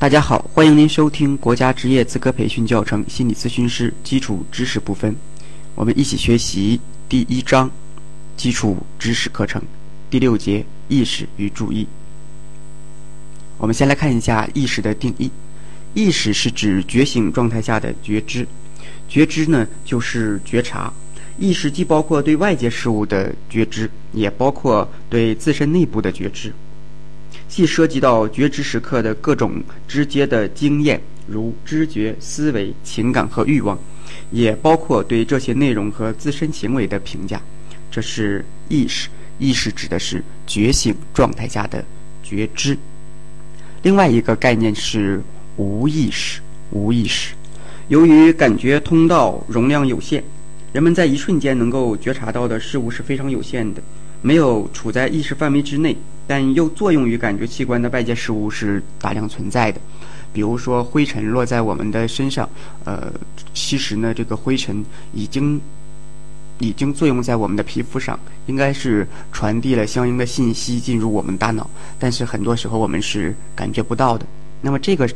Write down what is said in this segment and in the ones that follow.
大家好，欢迎您收听国家职业资格培训教程心理咨询师基础知识部分，我们一起学习第一章基础知识课程第六节意识与注意。我们先来看一下意识的定义：意识是指觉醒状态下的觉知，觉知呢就是觉察。意识既包括对外界事物的觉知，也包括对自身内部的觉知。既涉及到觉知时刻的各种直接的经验，如知觉、思维、情感和欲望，也包括对这些内容和自身行为的评价。这是意识。意识指的是觉醒状态下的觉知。另外一个概念是无意识。无意识，由于感觉通道容量有限，人们在一瞬间能够觉察到的事物是非常有限的。没有处在意识范围之内，但又作用于感觉器官的外界事物是大量存在的。比如说，灰尘落在我们的身上，呃，其实呢，这个灰尘已经已经作用在我们的皮肤上，应该是传递了相应的信息进入我们大脑，但是很多时候我们是感觉不到的。那么，这个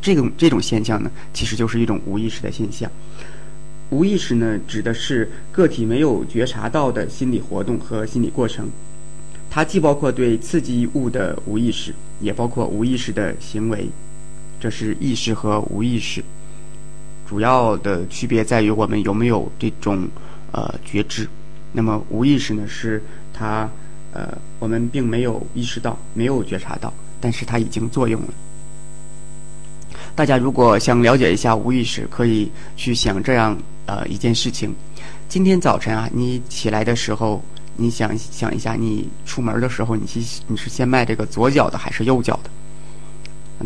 这种这种现象呢，其实就是一种无意识的现象。无意识呢，指的是个体没有觉察到的心理活动和心理过程，它既包括对刺激物的无意识，也包括无意识的行为。这是意识和无意识主要的区别在于我们有没有这种呃觉知。那么无意识呢，是它呃我们并没有意识到，没有觉察到，但是它已经作用了。大家如果想了解一下无意识，可以去想这样。呃，一件事情，今天早晨啊，你起来的时候，你想想一下，你出门的时候，你是你是先迈这个左脚的还是右脚的？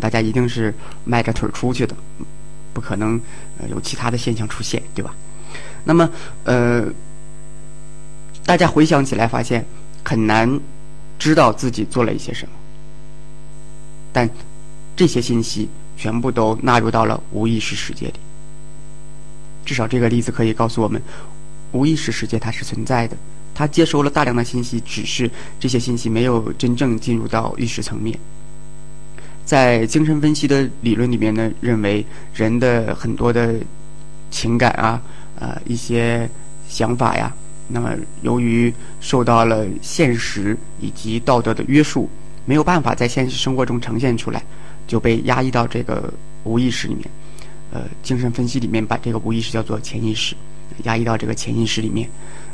大家一定是迈着腿出去的，不可能有其他的现象出现，对吧？那么，呃，大家回想起来，发现很难知道自己做了一些什么，但这些信息全部都纳入到了无意识世界里。至少这个例子可以告诉我们，无意识世界它是存在的，它接收了大量的信息，只是这些信息没有真正进入到意识层面。在精神分析的理论里面呢，认为人的很多的情感啊，呃，一些想法呀，那么由于受到了现实以及道德的约束，没有办法在现实生活中呈现出来，就被压抑到这个无意识里面。呃，精神分析里面把这个无意识叫做潜意识，压抑到这个潜意识里面。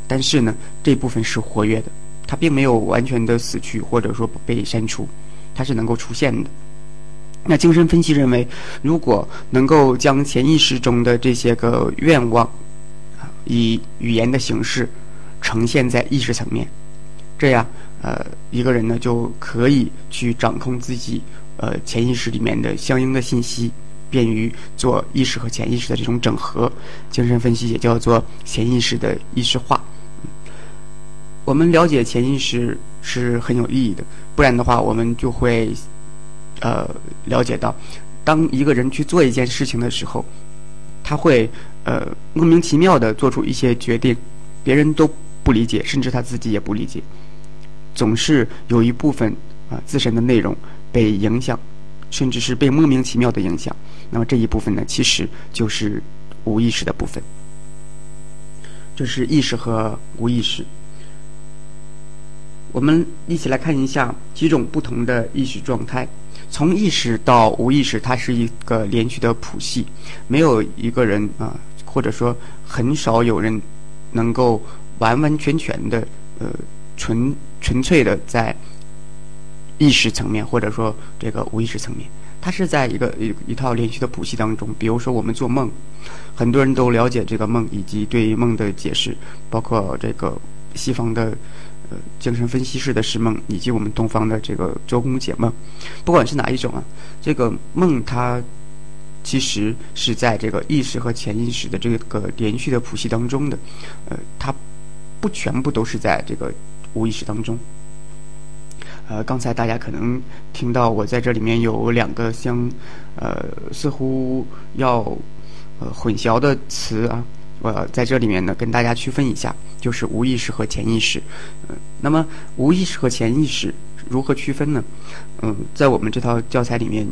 但是呢，这部分是活跃的，它并没有完全的死去或者说被删除，它是能够出现的。那精神分析认为，如果能够将潜意识中的这些个愿望，以语言的形式呈现在意识层面，这样呃，一个人呢就可以去掌控自己呃潜意识里面的相应的信息。便于做意识和潜意识的这种整合，精神分析也叫做潜意识的意识化。我们了解潜意识是很有意义的，不然的话，我们就会呃了解到，当一个人去做一件事情的时候，他会呃莫名其妙的做出一些决定，别人都不理解，甚至他自己也不理解，总是有一部分啊自身的内容被影响。甚至是被莫名其妙的影响，那么这一部分呢，其实就是无意识的部分。这是意识和无意识。我们一起来看一下几种不同的意识状态。从意识到无意识，它是一个连续的谱系，没有一个人啊，或者说很少有人能够完完全全的呃纯纯粹的在。意识层面，或者说这个无意识层面，它是在一个一一套连续的谱系当中。比如说，我们做梦，很多人都了解这个梦以及对梦的解释，包括这个西方的呃精神分析式的释梦，以及我们东方的这个周公解梦。不管是哪一种啊，这个梦它其实是在这个意识和潜意识的这个连续的谱系当中的，呃，它不全部都是在这个无意识当中。呃，刚才大家可能听到我在这里面有两个相，呃，似乎要呃混淆的词啊，我在这里面呢跟大家区分一下，就是无意识和潜意识。嗯，那么无意识和潜意识如何区分呢？嗯，在我们这套教材里面，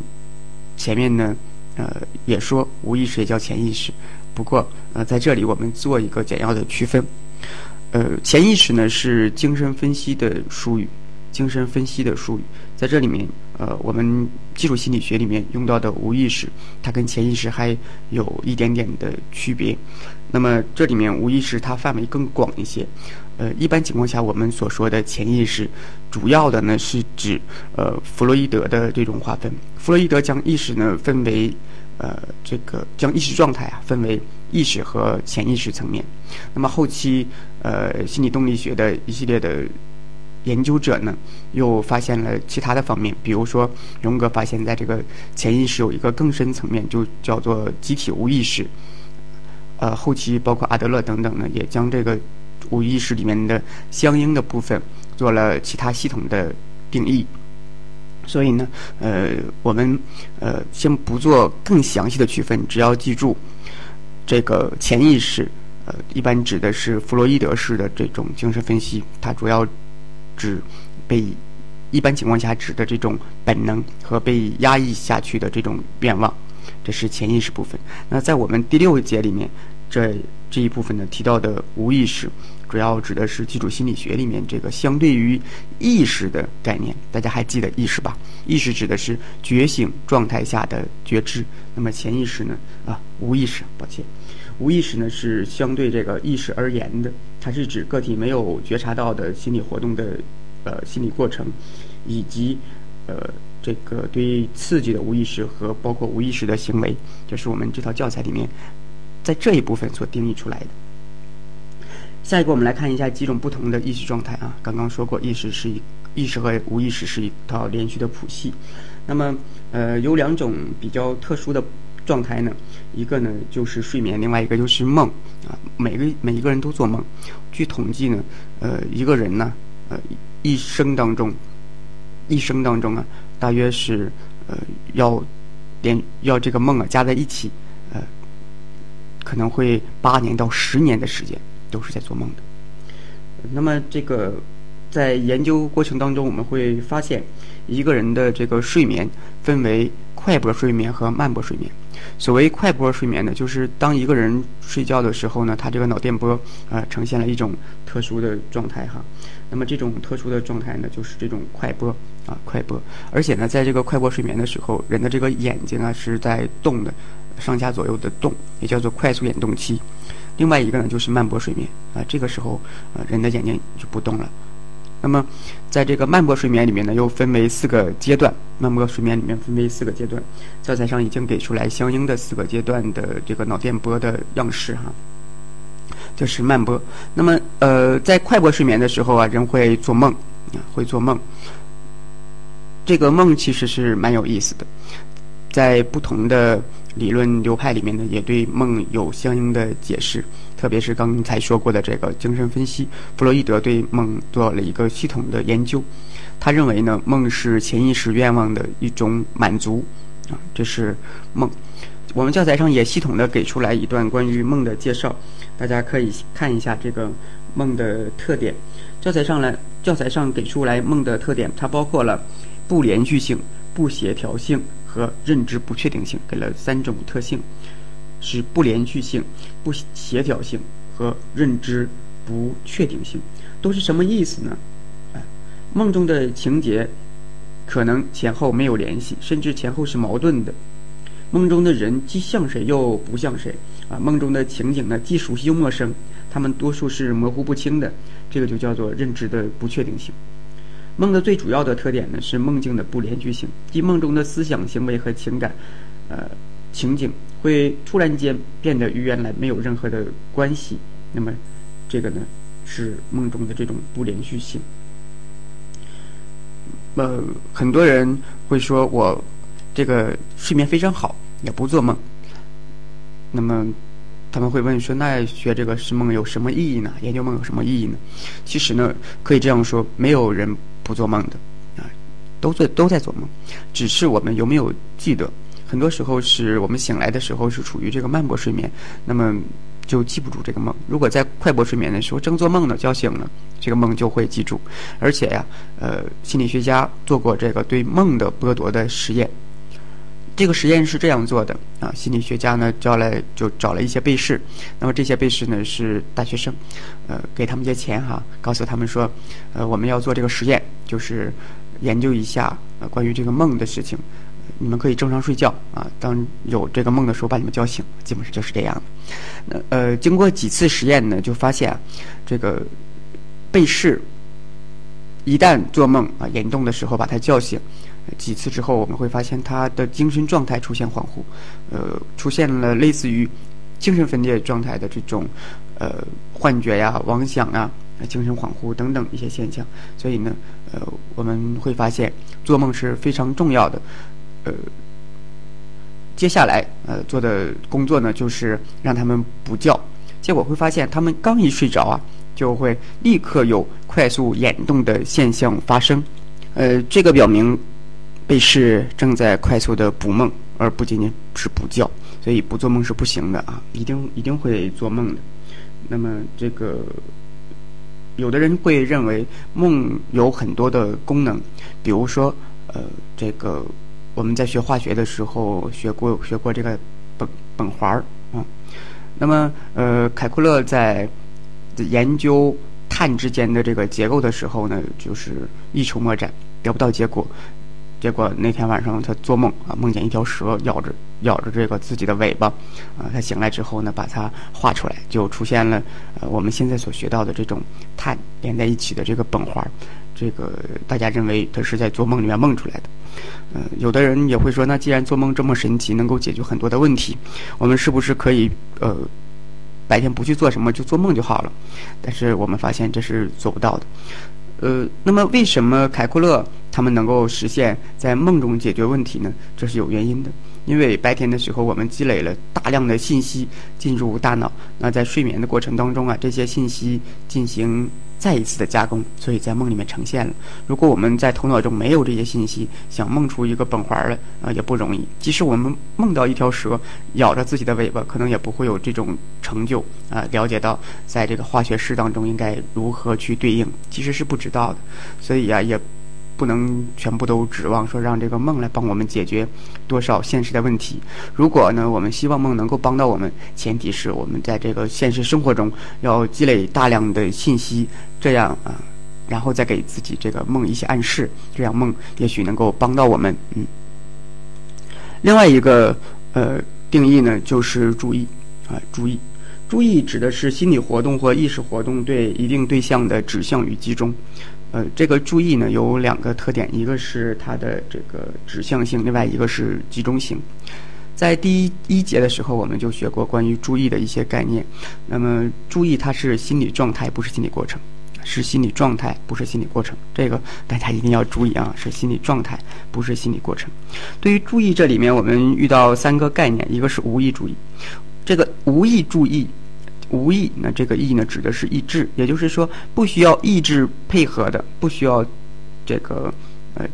前面呢，呃，也说无意识也叫潜意识，不过呃，在这里我们做一个简要的区分。呃，潜意识呢是精神分析的术语，精神分析的术语，在这里面，呃，我们基础心理学里面用到的无意识，它跟潜意识还有一点点的区别。那么这里面无意识它范围更广一些。呃，一般情况下我们所说的潜意识，主要的呢是指呃弗洛伊德的这种划分。弗洛伊德将意识呢分为。呃，这个将意识状态啊分为意识和潜意识层面。那么后期，呃，心理动力学的一系列的研究者呢，又发现了其他的方面，比如说荣格发现，在这个潜意识有一个更深层面，就叫做集体无意识。呃，后期包括阿德勒等等呢，也将这个无意识里面的相应的部分做了其他系统的定义。所以呢，呃，我们呃先不做更详细的区分，只要记住这个潜意识，呃，一般指的是弗洛伊德式的这种精神分析，它主要指被一般情况下指的这种本能和被压抑下去的这种愿望，这是潜意识部分。那在我们第六节里面，这这一部分呢提到的无意识。主要指的是基础心理学里面这个相对于意识的概念，大家还记得意识吧？意识指的是觉醒状态下的觉知，那么潜意识呢？啊，无意识，抱歉，无意识呢是相对这个意识而言的，它是指个体没有觉察到的心理活动的呃心理过程，以及呃这个对刺激的无意识和包括无意识的行为，这是我们这套教材里面在这一部分所定义出来的。下一个，我们来看一下几种不同的意识状态啊。刚刚说过，意识是一意识和无意识是一套连续的谱系。那么，呃，有两种比较特殊的状态呢，一个呢就是睡眠，另外一个就是梦啊。每个每一个人都做梦。据统计呢，呃，一个人呢，呃，一生当中，一生当中啊，大约是呃要连要这个梦啊加在一起，呃，可能会八年到十年的时间。都是在做梦的。那么，这个在研究过程当中，我们会发现，一个人的这个睡眠分为快波睡眠和慢波睡眠。所谓快波睡眠呢，就是当一个人睡觉的时候呢，他这个脑电波啊呈现了一种特殊的状态哈。那么这种特殊的状态呢，就是这种快波啊快波。而且呢，在这个快波睡眠的时候，人的这个眼睛啊是在动的，上下左右的动，也叫做快速眼动期。另外一个呢，就是慢波睡眠啊，这个时候，呃，人的眼睛就不动了。那么，在这个慢波睡眠里面呢，又分为四个阶段。慢波睡眠里面分为四个阶段，教材上已经给出来相应的四个阶段的这个脑电波的样式哈。这是慢波。那么，呃，在快波睡眠的时候啊，人会做梦啊，会做梦。这个梦其实是蛮有意思的，在不同的。理论流派里面呢，也对梦有相应的解释，特别是刚才说过的这个精神分析，弗洛伊德对梦做了一个系统的研究。他认为呢，梦是潜意识愿望的一种满足，啊，这是梦。我们教材上也系统的给出来一段关于梦的介绍，大家可以看一下这个梦的特点。教材上呢，教材上给出来梦的特点，它包括了不连续性、不协调性。和认知不确定性给了三种特性，是不连续性、不协调性和认知不确定性，都是什么意思呢？哎，梦中的情节可能前后没有联系，甚至前后是矛盾的。梦中的人既像谁又不像谁啊？梦中的情景呢，既熟悉又陌生，他们多数是模糊不清的，这个就叫做认知的不确定性。梦的最主要的特点呢是梦境的不连续性，即梦中的思想、行为和情感，呃，情景会突然间变得与原来没有任何的关系。那么，这个呢是梦中的这种不连续性。呃，很多人会说我这个睡眠非常好，也不做梦。那么他们会问说，那学这个是梦有什么意义呢？研究梦有什么意义呢？其实呢，可以这样说，没有人。不做梦的，啊，都做都在做梦，只是我们有没有记得？很多时候是我们醒来的时候是处于这个慢波睡眠，那么就记不住这个梦。如果在快波睡眠的时候正做梦呢，叫醒了，这个梦就会记住。而且呀，呃，心理学家做过这个对梦的剥夺的实验，这个实验是这样做的啊，心理学家呢叫来就找了一些被试，那么这些被试呢是大学生，呃，给他们些钱哈，告诉他们说，呃，我们要做这个实验，就是研究一下呃关于这个梦的事情，你们可以正常睡觉啊，当有这个梦的时候把你们叫醒，基本上就是这样。那呃，经过几次实验呢，就发现啊，这个被试一旦做梦啊严重的时候把他叫醒。几次之后，我们会发现他的精神状态出现恍惚，呃，出现了类似于精神分裂状态的这种呃幻觉呀、妄想啊、精神恍惚等等一些现象。所以呢，呃，我们会发现做梦是非常重要的。呃，接下来呃做的工作呢，就是让他们补觉。结果会发现，他们刚一睡着啊，就会立刻有快速眼动的现象发生。呃，这个表明。被试正在快速的补梦，而不仅仅是补觉，所以不做梦是不行的啊！一定一定会做梦的。那么这个，有的人会认为梦有很多的功能，比如说，呃，这个我们在学化学的时候学过学过这个苯苯环儿啊。那么，呃，凯库勒在研究碳之间的这个结构的时候呢，就是一筹莫展，得不到结果。结果那天晚上他做梦啊，梦见一条蛇咬着咬着这个自己的尾巴，啊，他醒来之后呢，把它画出来，就出现了呃我们现在所学到的这种碳连在一起的这个苯环，这个大家认为他是在做梦里面梦出来的，呃，有的人也会说，那既然做梦这么神奇，能够解决很多的问题，我们是不是可以呃白天不去做什么就做梦就好了？但是我们发现这是做不到的。呃，那么为什么凯库勒他们能够实现在梦中解决问题呢？这是有原因的，因为白天的时候我们积累了大量的信息进入大脑，那在睡眠的过程当中啊，这些信息进行。再一次的加工，所以在梦里面呈现了。如果我们在头脑中没有这些信息，想梦出一个苯环来啊，也不容易。即使我们梦到一条蛇咬着自己的尾巴，可能也不会有这种成就啊。了解到在这个化学式当中应该如何去对应，其实是不知道的。所以呀，也。不能全部都指望说让这个梦来帮我们解决多少现实的问题。如果呢，我们希望梦能够帮到我们，前提是我们在这个现实生活中要积累大量的信息，这样啊，然后再给自己这个梦一些暗示，这样梦也许能够帮到我们。嗯。另外一个呃定义呢，就是注意啊，注意，注意指的是心理活动或意识活动对一定对象的指向与集中。呃，这个注意呢有两个特点，一个是它的这个指向性，另外一个是集中性。在第一一节的时候，我们就学过关于注意的一些概念。那么，注意它是心理状态，不是心理过程；是心理状态，不是心理过程。这个大家一定要注意啊，是心理状态，不是心理过程。对于注意这里面，我们遇到三个概念，一个是无意注意，这个无意注意。无意，那这个意呢，指的是意志，也就是说，不需要意志配合的，不需要这个呃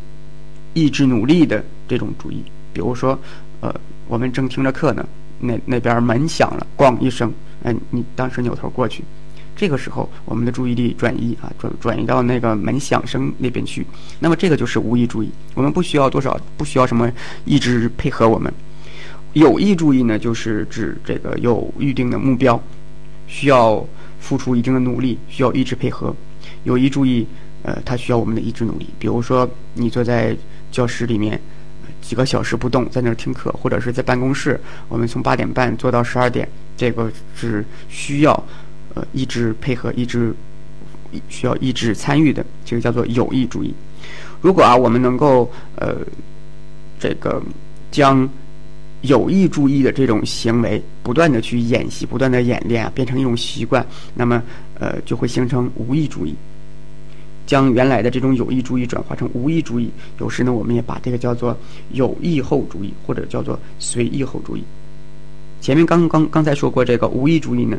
意志努力的这种注意。比如说，呃，我们正听着课呢，那那边门响了，咣一声，哎，你当时扭头过去，这个时候我们的注意力转移啊，转转移到那个门响声那边去。那么这个就是无意注意，我们不需要多少，不需要什么意志配合我们。有意注意呢，就是指这个有预定的目标。需要付出一定的努力，需要意志配合。有意注意，呃，它需要我们的意志努力。比如说，你坐在教室里面几个小时不动，在那儿听课，或者是在办公室，我们从八点半做到十二点，这个是需要呃意志配合、意志需要意志参与的，这个叫做有意注意。如果啊，我们能够呃这个将。有意注意的这种行为，不断的去演习，不断的演练啊，变成一种习惯，那么，呃，就会形成无意注意，将原来的这种有意注意转化成无意注意。有时呢，我们也把这个叫做有意后注意，或者叫做随意后注意。前面刚刚刚才说过这个无意注意呢，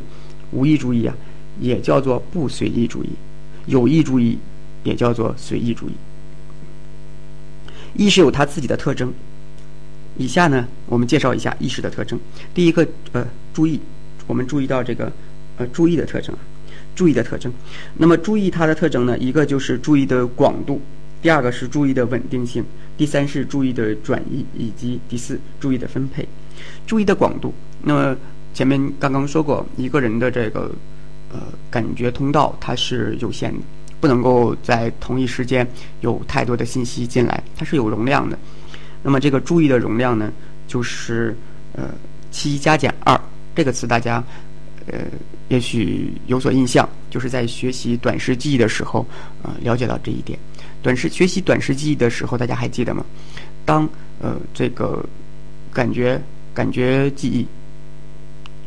无意注意啊，也叫做不随意注意；有意注意也叫做随意注意。意识有它自己的特征。以下呢，我们介绍一下意识的特征。第一个，呃，注意，我们注意到这个，呃，注意的特征，注意的特征。那么，注意它的特征呢，一个就是注意的广度，第二个是注意的稳定性，第三是注意的转移，以及第四注意的分配。注意的广度，那么前面刚刚说过，一个人的这个呃感觉通道它是有限的，不能够在同一时间有太多的信息进来，它是有容量的。那么这个注意的容量呢，就是呃七加减二这个词，大家呃也许有所印象，就是在学习短时记忆的时候呃了解到这一点。短时学习短时记忆的时候，大家还记得吗？当呃这个感觉感觉记忆，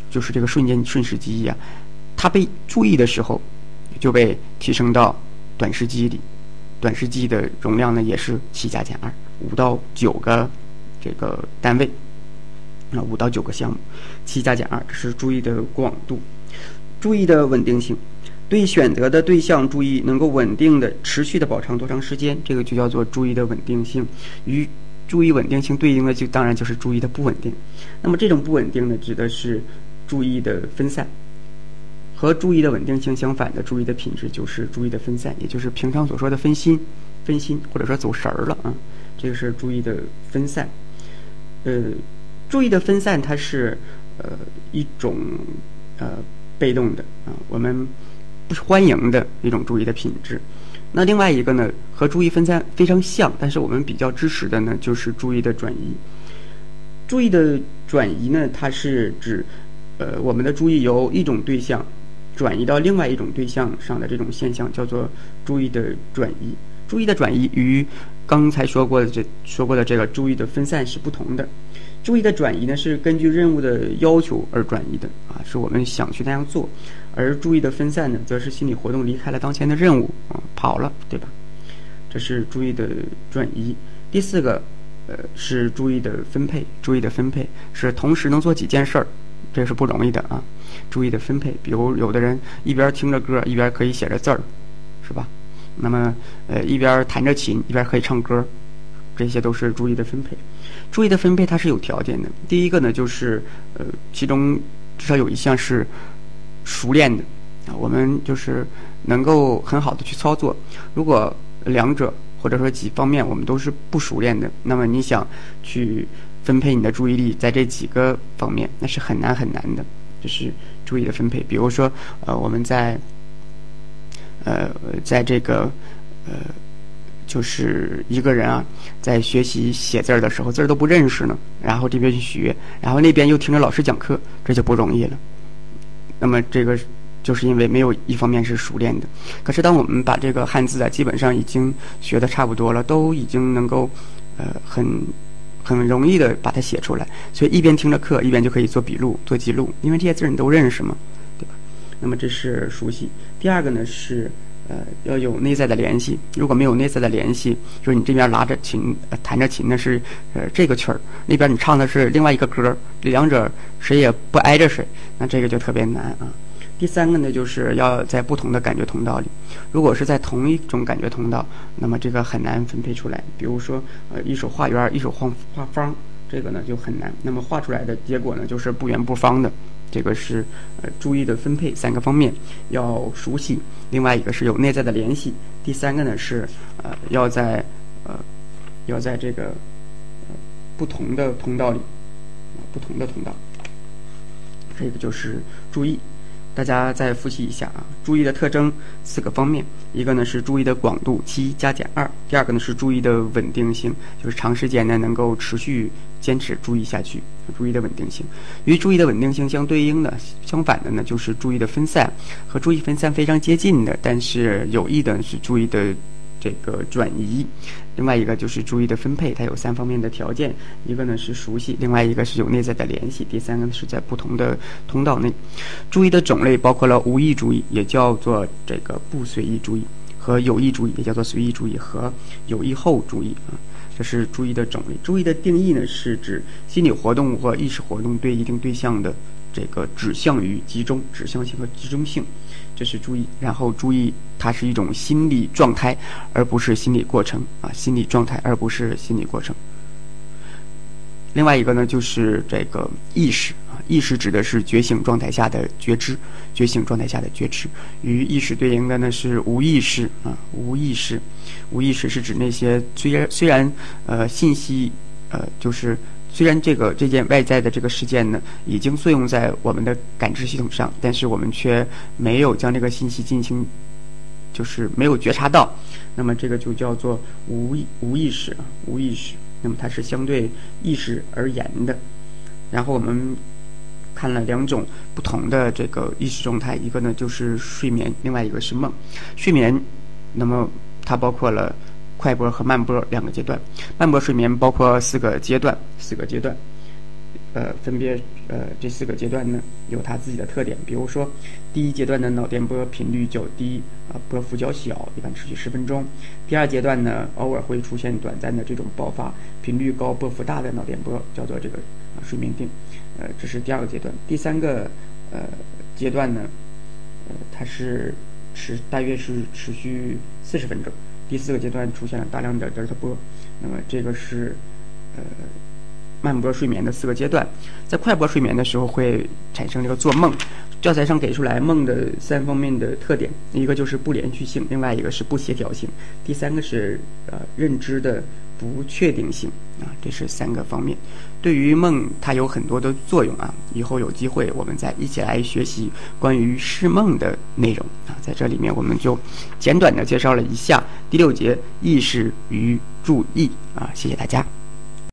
就是这个瞬间瞬时记忆啊，它被注意的时候，就被提升到短时记忆里。短时记的容量呢，也是七加减二，五到九个这个单位，啊五到九个项目，七加减二，这是注意的广度，注意的稳定性。对选择的对象注意能够稳定的、持续的保持多长时间，这个就叫做注意的稳定性。与注意稳定性对应的就当然就是注意的不稳定。那么这种不稳定呢，指的是注意的分散。和注意的稳定性相反的注意的品质就是注意的分散，也就是平常所说的分心、分心或者说走神儿了啊。这个是注意的分散。呃，注意的分散它是呃一种呃被动的啊，我们。不欢迎的一种注意的品质。那另外一个呢，和注意分散非常像，但是我们比较支持的呢，就是注意的转移。注意的转移呢，它是指，呃，我们的注意由一种对象转移到另外一种对象上的这种现象，叫做注意的转移。注意的转移与刚才说过的这说过的这个注意的分散是不同的。注意的转移呢，是根据任务的要求而转移的啊，是我们想去那样做。而注意的分散呢，则是心理活动离开了当前的任务啊，跑了，对吧？这是注意的转移。第四个，呃，是注意的分配。注意的分配是同时能做几件事儿，这是不容易的啊。注意的分配，比如有的人一边听着歌，一边可以写着字儿，是吧？那么，呃，一边弹着琴，一边可以唱歌，这些都是注意的分配。注意的分配它是有条件的。第一个呢，就是呃，其中至少有一项是。熟练的啊，我们就是能够很好的去操作。如果两者或者说几方面我们都是不熟练的，那么你想去分配你的注意力在这几个方面，那是很难很难的。就是注意的分配，比如说呃，我们在呃，在这个呃，就是一个人啊，在学习写字儿的时候，字儿都不认识呢，然后这边去学，然后那边又听着老师讲课，这就不容易了。那么这个就是因为没有一方面是熟练的，可是当我们把这个汉字啊基本上已经学的差不多了，都已经能够呃很很容易的把它写出来，所以一边听着课一边就可以做笔录做记录，因为这些字你都认识嘛，对吧？那么这是熟悉。第二个呢是呃要有内在的联系，如果没有内在的联系，就是你这边拉着琴弹着琴呢是呃这个曲儿，那边你唱的是另外一个歌，两者谁也不挨着谁。那这个就特别难啊。第三个呢，就是要在不同的感觉通道里。如果是在同一种感觉通道，那么这个很难分配出来。比如说，呃，一手画圆，一手画画方，这个呢就很难。那么画出来的结果呢，就是不圆不方的。这个是呃注意的分配三个方面要熟悉。另外一个是有内在的联系。第三个呢是呃要在呃要在这个呃不同的通道里，不同的通道。这个就是注意，大家再复习一下啊。注意的特征四个方面，一个呢是注意的广度七加减二，第二个呢是注意的稳定性，就是长时间呢能够持续坚持注意下去。注意的稳定性与注意的稳定性相对应的，相反的呢就是注意的分散，和注意分散非常接近的，但是有益的是注意的。这个转移，另外一个就是注意的分配，它有三方面的条件，一个呢是熟悉，另外一个是有内在的联系，第三个呢是在不同的通道内。注意的种类包括了无意注意，也叫做这个不随意注意，和有意注意，也叫做随意注意，和有意后注意啊，这是注意的种类。注意的定义呢，是指心理活动或意识活动对一定对象的这个指向与集中，指向性和集中性。这是注意，然后注意，它是一种心理状态，而不是心理过程啊，心理状态而不是心理过程。另外一个呢，就是这个意识啊，意识指的是觉醒状态下的觉知，觉醒状态下的觉知。与意识对应的呢是无意识啊，无意识，无意识是指那些虽然虽然呃信息呃就是虽然这个这件外在的这个事件呢已经作用在我们的感知系统上，但是我们却没有将这个信息进行就是没有觉察到，那么这个就叫做无无意识啊，无意识。那么它是相对意识而言的。然后我们看了两种不同的这个意识状态，一个呢就是睡眠，另外一个是梦。睡眠，那么它包括了快波和慢波两个阶段。慢波睡眠包括四个阶段，四个阶段。呃，分别呃这四个阶段呢有它自己的特点。比如说，第一阶段的脑电波频率较低，啊波幅较小，一般持续十分钟。第二阶段呢，偶尔会出现短暂的这种爆发，频率高、波幅大的脑电波，叫做这个啊睡眠定。呃，这是第二个阶段。第三个呃阶段呢，呃它是持大约是持续四十分钟。第四个阶段出现了大量的德尔塔波，那么这个是呃。慢波睡眠的四个阶段，在快波睡眠的时候会产生这个做梦。教材上给出来梦的三方面的特点，一个就是不连续性，另外一个是不协调性，第三个是呃认知的不确定性啊，这是三个方面。对于梦，它有很多的作用啊。以后有机会我们再一起来学习关于释梦的内容啊。在这里面，我们就简短的介绍了一下第六节意识与注意啊。谢谢大家。